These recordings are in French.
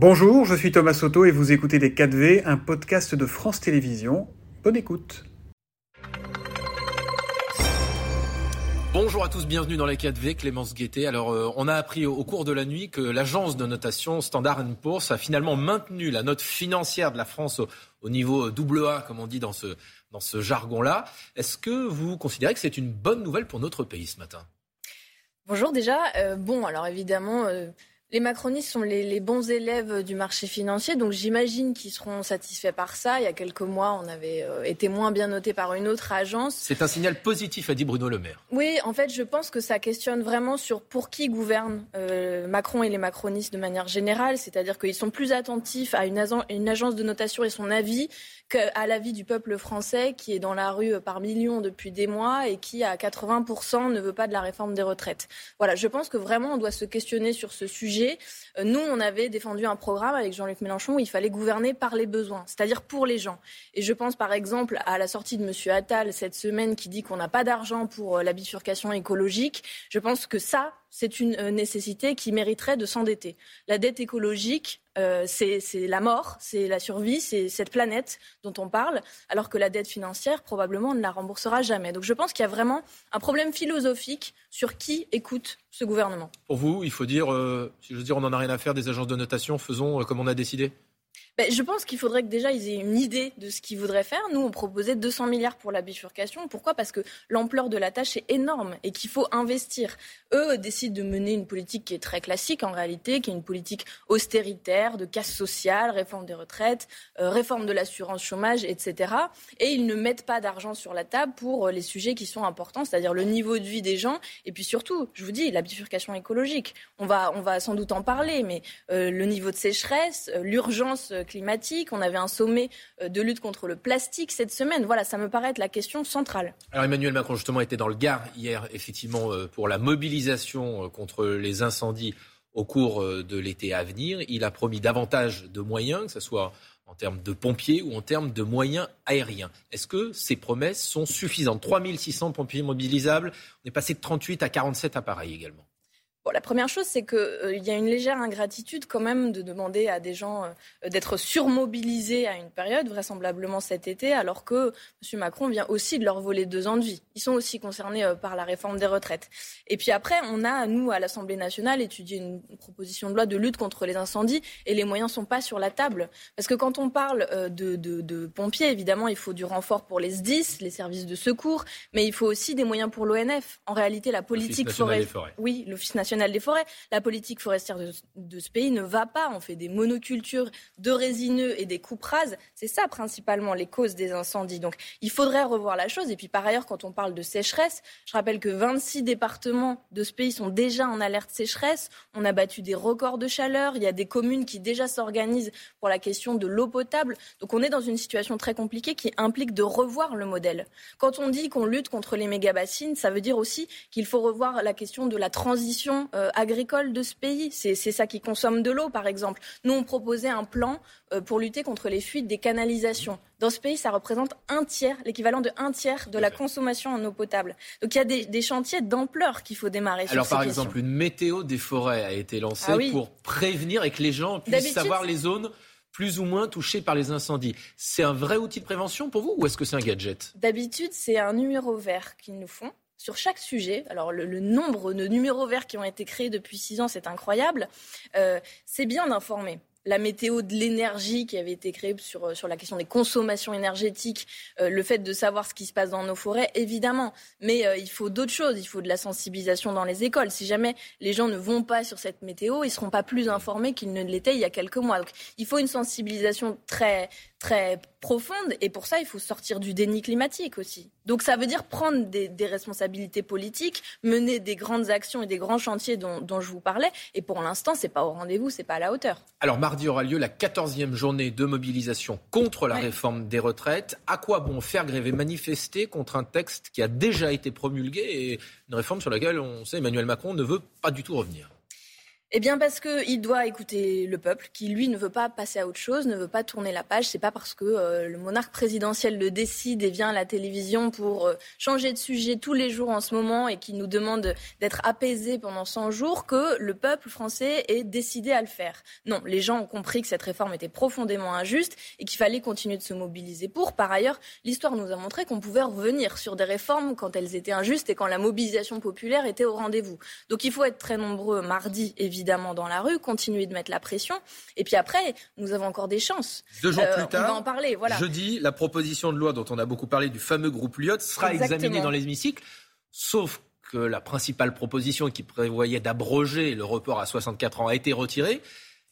Bonjour, je suis Thomas Soto et vous écoutez Les 4V, un podcast de France Télévisions. Bonne écoute. Bonjour à tous, bienvenue dans les 4V, Clémence Guettet. Alors, euh, on a appris au, cours de la nuit que l'agence de notation Standard Poor's a finalement maintenu la note financière de la France au, niveau AA, comme on dit dans ce, dans ce jargon-là. Est-ce que vous considérez que c'est une bonne nouvelle pour notre pays ce matin? Bonjour déjà. Euh, bon, alors évidemment, euh, les macronistes sont les, bons élèves du marché financier, donc j'imagine qu'ils seront satisfaits par ça. Il y a quelques mois, on avait euh, été moins bien noté par une autre agence. C'est un signal positif, a dit Bruno Le Maire. Oui, en fait, je pense que ça questionne vraiment sur pour qui gouverne euh, Macron et les macronistes de manière générale, c'est-à-dire qu'ils sont plus attentifs à une, une agence de notation et son avis qu'à l'avis du peuple français qui est dans la rue par millions depuis des mois et qui, à 80%, ne veut pas de la réforme des retraites. Voilà, je pense que vraiment, on doit se questionner sur ce sujet. Euh, nous, on avait défendu un programme avec Jean-Luc Mélenchon où il fallait gouverner par les besoins, c'est-à-dire pour les gens. Et je pense, par exemple, à la sortie de M. Attal cette semaine qui dit qu'on n'a pas d'argent pour euh, la bifurcation écologique. Je pense que ça, c'est une euh, nécessité qui mériterait de s'endetter. La dette écologique, euh, c'est la mort, c'est la survie, c'est cette planète dont on parle, alors que la dette financière, probablement, on ne la remboursera jamais. Donc je pense qu'il y a vraiment un problème philosophique sur qui écoute ce gouvernement. Pour vous, il faut dire, euh, si je veux dire, on n'en a rien à faire des agences de notation, faisons comme on a décidé ben, je pense qu'il faudrait que déjà ils aient une idée de ce qu'ils voudraient faire. Nous, on proposait 200 milliards pour la bifurcation. Pourquoi? Parce que l'ampleur de la tâche est énorme et qu'il faut investir. Eux décident de mener une politique qui est très classique en réalité, qui est une politique austéritaire, de casse sociale, réforme des retraites, euh, réforme de l'assurance chômage, etc. Et ils ne mettent pas d'argent sur la table pour euh, les sujets qui sont importants, c'est-à-dire le niveau de vie des gens et puis surtout, je vous dis, la bifurcation écologique. On va, on va sans doute en parler, mais euh, le niveau de sécheresse, l'urgence On avait un sommet euh, de lutte contre le plastique cette semaine. Voilà, ça me paraît être la question centrale. Alors Emmanuel Macron justement était dans le Gard hier, effectivement, euh, pour la mobilisation euh, contre les incendies au cours de l'été à venir. Il a promis davantage de moyens, que ce soit en termes de pompiers ou en termes de moyens aériens. Est-ce que ces promesses sont suffisantes? 3600 pompiers mobilisables. On est passé de 38 à 47 appareils également la première chose, c'est qu'il euh, y a une légère ingratitude quand même de demander à des gens euh, d'être surmobilisés à une période, vraisemblablement cet été, alors que M. Macron vient aussi de leur voler deux ans de vie. Ils sont aussi concernés euh, par la réforme des retraites. Et puis après, on a, nous, à l'Assemblée nationale, étudié une proposition de loi de lutte contre les incendies et les moyens ne sont pas sur la table. Parce que quand on parle de, de pompiers, évidemment, il faut du renfort pour les SDIS, les services de secours, mais il faut aussi des moyens pour l'ONF. En réalité, la politique forestière. Oui, l'Office national La politique forestière de, ce pays ne va pas. On fait des monocultures de résineux et des coupes rases. C'est ça principalement les causes des incendies. Donc il faudrait revoir la chose. Et puis par ailleurs, quand on parle de sécheresse, je rappelle que 26 départements de ce pays sont déjà en alerte sécheresse. On a battu des records de chaleur. Il y a des communes qui déjà s'organisent pour la question de l'eau potable. Donc on est dans une situation très compliquée qui implique de revoir le modèle. Quand on dit qu'on lutte contre les méga-bassines, ça veut dire aussi qu'il faut revoir la question de la transition euh, agricole de ce pays. C'est ça qui consomme de l'eau, par exemple. Nous, on proposait un plan euh, pour lutter contre les fuites des canalisations. Dans ce pays, ça représente un tiers, l'équivalent de un tiers de la consommation en eau potable. Donc il y a des, chantiers d'ampleur qu'il faut démarrer. Alors par exemple, une météo des forêts a été lancée ah pour prévenir et que les gens puissent savoir les zones plus ou moins touchées par les incendies. C'est un vrai outil de prévention pour vous ou est-ce que c'est un gadget? D'habitude, c'est un numéro vert qu'ils nous font sur chaque sujet. Alors le, nombre de numéros verts qui ont été créés depuis six ans, c'est incroyable. Euh, c'est bien d'informer la météo de l'énergie qui avait été créée sur, euh, sur la question des consommations énergétiques, euh, le fait de savoir ce qui se passe dans nos forêts, évidemment. Mais il faut d'autres choses. Il faut de la sensibilisation dans les écoles. Si jamais les gens ne vont pas sur cette météo, ils ne seront pas plus informés qu'ils ne l'étaient il y a quelques mois. Donc il faut une sensibilisation très, très profonde. Et pour ça, il faut sortir du déni climatique aussi. Donc ça veut dire prendre des, responsabilités politiques, mener des grandes actions et des grands chantiers dont, dont je vous parlais. Et pour l'instant, c'est pas au rendez-vous, c'est pas à la hauteur. Alors mardi aura lieu la 14e journée de mobilisation contre la réforme des retraites. À quoi bon faire grève manifester contre un texte qui a déjà été promulgué et une réforme sur laquelle on sait Emmanuel Macron ne veut pas du tout revenir? Eh bien parce qu'il doit écouter le peuple, qui lui ne veut pas passer à autre chose, ne veut pas tourner la page. C'est pas parce que euh, le monarque présidentiel le décide et vient à la télévision pour euh, changer de sujet tous les jours en ce moment et qui nous demande d'être apaisé pendant 100 jours que le peuple français est décidé à le faire. Non, les gens ont compris que cette réforme était profondément injuste et qu'il fallait continuer de se mobiliser pour. Par ailleurs, l'histoire nous a montré qu'on pouvait revenir sur des réformes quand elles étaient injustes et quand la mobilisation populaire était au rendez-vous. Donc il faut être très nombreux mardi, évidemment évidemment dans la rue, continuer de mettre la pression. Et puis après, nous avons encore des chances. Deux jours euh, plus tard, on va en parler. Voilà. Jeudi, la proposition de loi dont on a beaucoup parlé du fameux groupe Lyot sera examinée dans l'hémicycle, sauf que la principale proposition qui prévoyait d'abroger le report à 64 ans a été retirée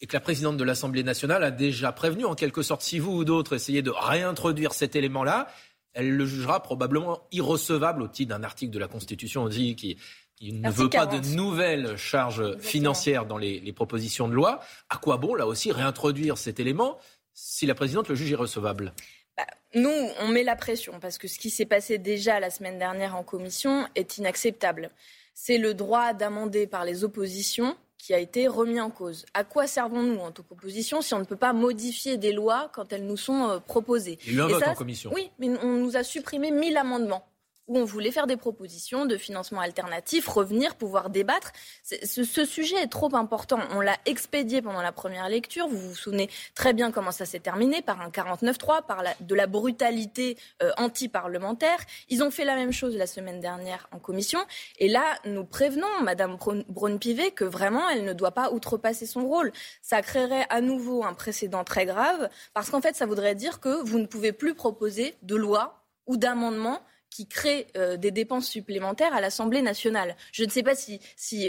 et que la présidente de l'Assemblée nationale a déjà prévenu, en quelque sorte, si vous ou d'autres essayez de réintroduire cet élément-là, elle le jugera probablement irrecevable au titre d'un article de la Constitution dit qui il ne veut pas de nouvelles charges financières dans les, propositions de loi. À quoi bon, là aussi, réintroduire cet élément si la présidente le juge irrecevable bah, nous, on met la pression parce que ce qui s'est passé déjà la semaine dernière en commission est inacceptable. C'est le droit d'amender par les oppositions qui a été remis en cause. À quoi servons-nous en tant qu'opposition si on ne peut pas modifier des lois quand elles nous sont euh, proposées? Il y a eu un vote en commission. Oui, mais on nous a supprimé 1000 amendements où on voulait faire des propositions de financement alternatif, revenir, pouvoir débattre. Ce, sujet est trop important. On l'a expédié pendant la première lecture. Vous vous souvenez très bien comment ça s'est terminé, par un 49-3, par de la brutalité euh, anti-parlementaire. Ils ont fait la même chose la semaine dernière en commission. Et là, nous prévenons Madame Braun-Pivet que vraiment, elle ne doit pas outrepasser son rôle. Ça créerait à nouveau un précédent très grave, parce qu'en fait, ça voudrait dire que vous ne pouvez plus proposer de loi ou d'amendement qui crée euh, des dépenses supplémentaires à l'Assemblée nationale. Je ne sais pas si,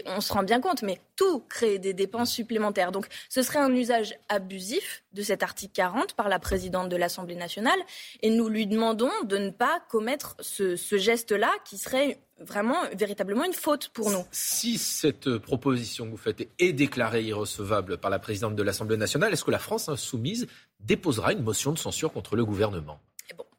on se rend bien compte, mais tout crée des dépenses supplémentaires. Donc ce serait un usage abusif de cet article 40 par la présidente de l'Assemblée nationale et nous lui demandons de ne pas commettre ce geste-là qui serait vraiment, véritablement une faute pour nous. Si cette proposition que vous faites est déclarée irrecevable par la présidente de l'Assemblée nationale, est-ce que la France insoumise déposera une motion de censure contre le gouvernement?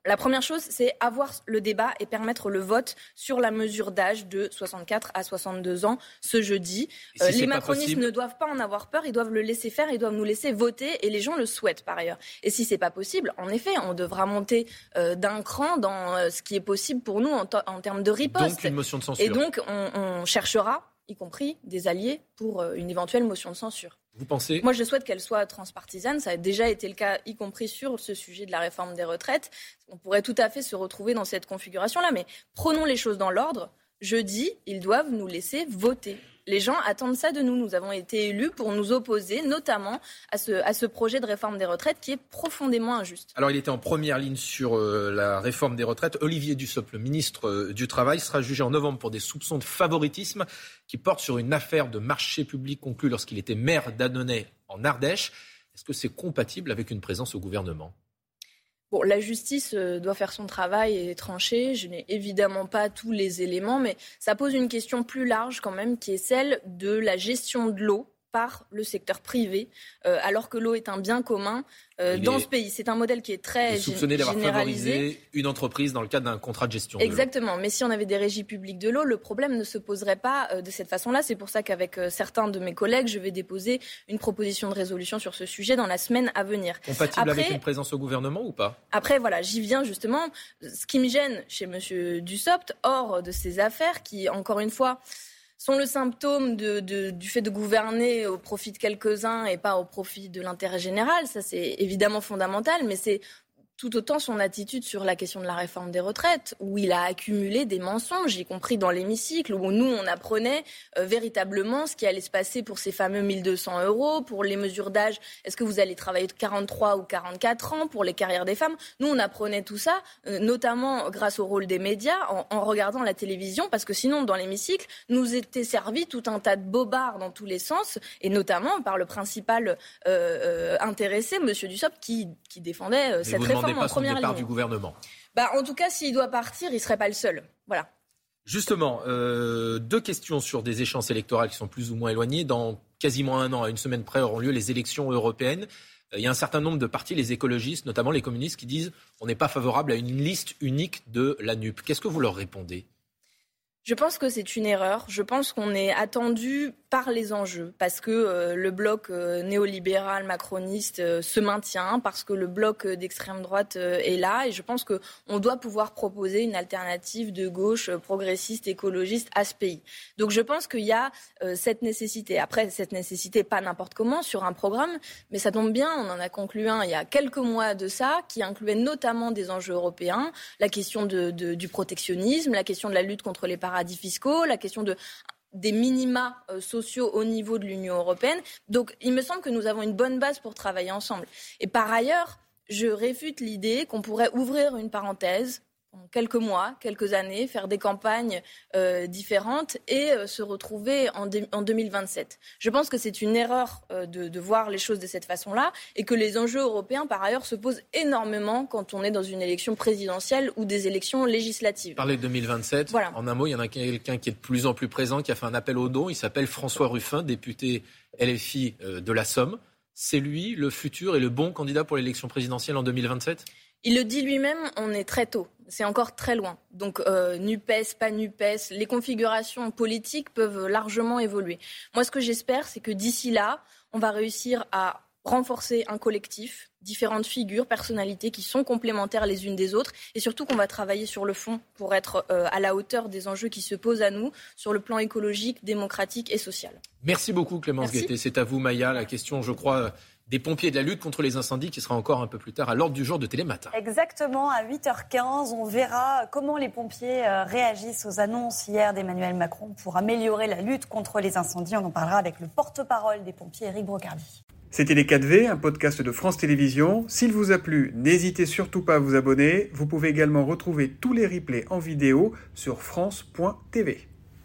La première chose, c'est avoir le débat et permettre le vote sur la mesure d'âge de 64 à 62 ans ce jeudi. Euh, les macronistes ne doivent pas en avoir peur, ils doivent le laisser faire, ils doivent nous laisser voter et les gens le souhaitent par ailleurs. Et si c'est pas possible, en effet, on devra monter euh, d'un cran dans euh, ce qui est possible pour nous en, termes de riposte. Donc une motion de censure. Et donc on cherchera y compris des alliés pour euh, une éventuelle motion de censure. Vous pensez? Moi, je souhaite qu'elle soit transpartisane. Ça a déjà été le cas, y compris sur ce sujet de la réforme des retraites. On pourrait tout à fait se retrouver dans cette configuration-là. Mais prenons les choses dans l'ordre. Jeudi, ils doivent nous laisser voter les gens attendent ça de nous. Nous avons été élus pour nous opposer notamment à ce, projet de réforme des retraites qui est profondément injuste. Alors il était en première ligne sur euh, la réforme des retraites. Olivier Dussopt, le ministre euh, du Travail, sera jugé en novembre pour des soupçons de favoritisme qui portent sur une affaire de marché public conclue lorsqu'il était maire d'Annonay en Ardèche. Est-ce que c'est compatible avec une présence au gouvernement? La justice euh, doit faire son travail et trancher. Je n'ai évidemment pas tous les éléments, mais ça pose une question plus large quand même, qui est celle de la gestion de l'eau par le secteur privé, euh, alors que l'eau est un bien commun euh, dans ce pays. C'est un modèle qui est très soupçonné d'avoir favorisé une entreprise dans le cadre d'un contrat de gestion. Exactement. Mais si on avait des régies publiques de l'eau, le problème ne se poserait pas euh, de cette façon-là. C'est pour ça qu'avec certains de mes collègues, je vais déposer une proposition de résolution sur ce sujet dans la semaine à venir. Compatible avec une présence au gouvernement ou pas? Après, voilà, j'y viens justement. Ce qui me gêne chez M. Dussopt, hors de ces affaires, qui, encore une fois, sont le symptôme du fait de gouverner au profit de quelques-uns et pas au profit de l'intérêt général. Ça, c'est évidemment fondamental, mais c'est tout autant son attitude sur la question de la réforme des retraites, où il a accumulé des mensonges, y compris dans l'hémicycle, où nous, on apprenait euh, véritablement ce qui allait se passer pour ces fameux 1200 euros, pour les mesures d'âge, est-ce que vous allez travailler de 43 ou 44 ans, pour les carrières des femmes? Nous, on apprenait tout ça, euh, notamment grâce au rôle des médias, en, regardant la télévision, parce que sinon, dans l'hémicycle, nous était servi tout un tas de bobards dans tous les sens, et notamment par le principal euh, intéressé, M. Dussopt, qui, qui défendait cette réforme son départ du gouvernement. Bah, en tout cas, s'il doit partir, il ne serait pas le seul. Voilà. Justement, euh, deux questions sur des échéances électorales qui sont plus ou moins éloignées. Dans quasiment un an, à une semaine près, auront lieu les élections européennes. Euh, il y a un certain nombre de partis, les écologistes, notamment les communistes, qui disent on n'est pas favorable à une liste unique de la NUP. Qu'est-ce que vous leur répondez? Je pense que c'est une erreur. Je pense qu'on est attendu par les enjeux, parce que euh, le bloc euh, néolibéral macroniste euh, se maintient, parce que le bloc d'extrême droite est là, et je pense qu'on doit pouvoir proposer une alternative de gauche progressiste, écologiste à ce pays. Donc je pense qu'il y a cette nécessité. Après, cette nécessité, pas n'importe comment, sur un programme, mais ça tombe bien, on en a conclu un il y a quelques mois de ça, qui incluait notamment des enjeux européens, la question du protectionnisme, la question de la lutte contre les paradis fiscaux, la question de des minima euh, sociaux au niveau de l'Union européenne. Donc il me semble que nous avons une bonne base pour travailler ensemble. Et par ailleurs, je réfute l'idée qu'on pourrait ouvrir une parenthèse quelques mois, quelques années, faire des campagnes euh, différentes et euh, se retrouver en, en, 2027. Je pense que c'est une erreur euh, de, de, voir les choses de cette façon-là et que les enjeux européens, par ailleurs, se posent énormément quand on est dans une élection présidentielle ou des élections législatives. Parler de 2027, voilà. en un mot, il y en a quelqu'un qui est de plus en plus présent, qui a fait un appel au don. Il s'appelle François Ruffin, député LFI de la Somme. C'est lui le futur et le bon candidat pour l'élection présidentielle en 2027 il le dit lui-même, on est très tôt. C'est encore très loin. Donc, euh, NUPES, pas NUPES, les configurations politiques peuvent largement évoluer. Moi, ce que j'espère, c'est que d'ici là, on va réussir à renforcer un collectif, différentes figures, personnalités qui sont complémentaires les unes des autres, et surtout qu'on va travailler sur le fond pour être euh, à la hauteur des enjeux qui se posent à nous sur le plan écologique, démocratique et social. Merci beaucoup Clémence Guettet. C'est à vous Maya. La question, je crois, des pompiers de la lutte contre les incendies qui sera encore un peu plus tard à l'ordre du jour de Télématin. Exactement, à 8h15, on verra comment les pompiers euh, réagissent aux annonces hier d'Emmanuel Macron pour améliorer la lutte contre les incendies. On en parlera avec le porte-parole des pompiers, Eric Brocardi. C'était Les 4V, un podcast de France Télévisions. S'il vous a plu, n'hésitez surtout pas à vous abonner. Vous pouvez également retrouver tous les replays en vidéo sur France.tv.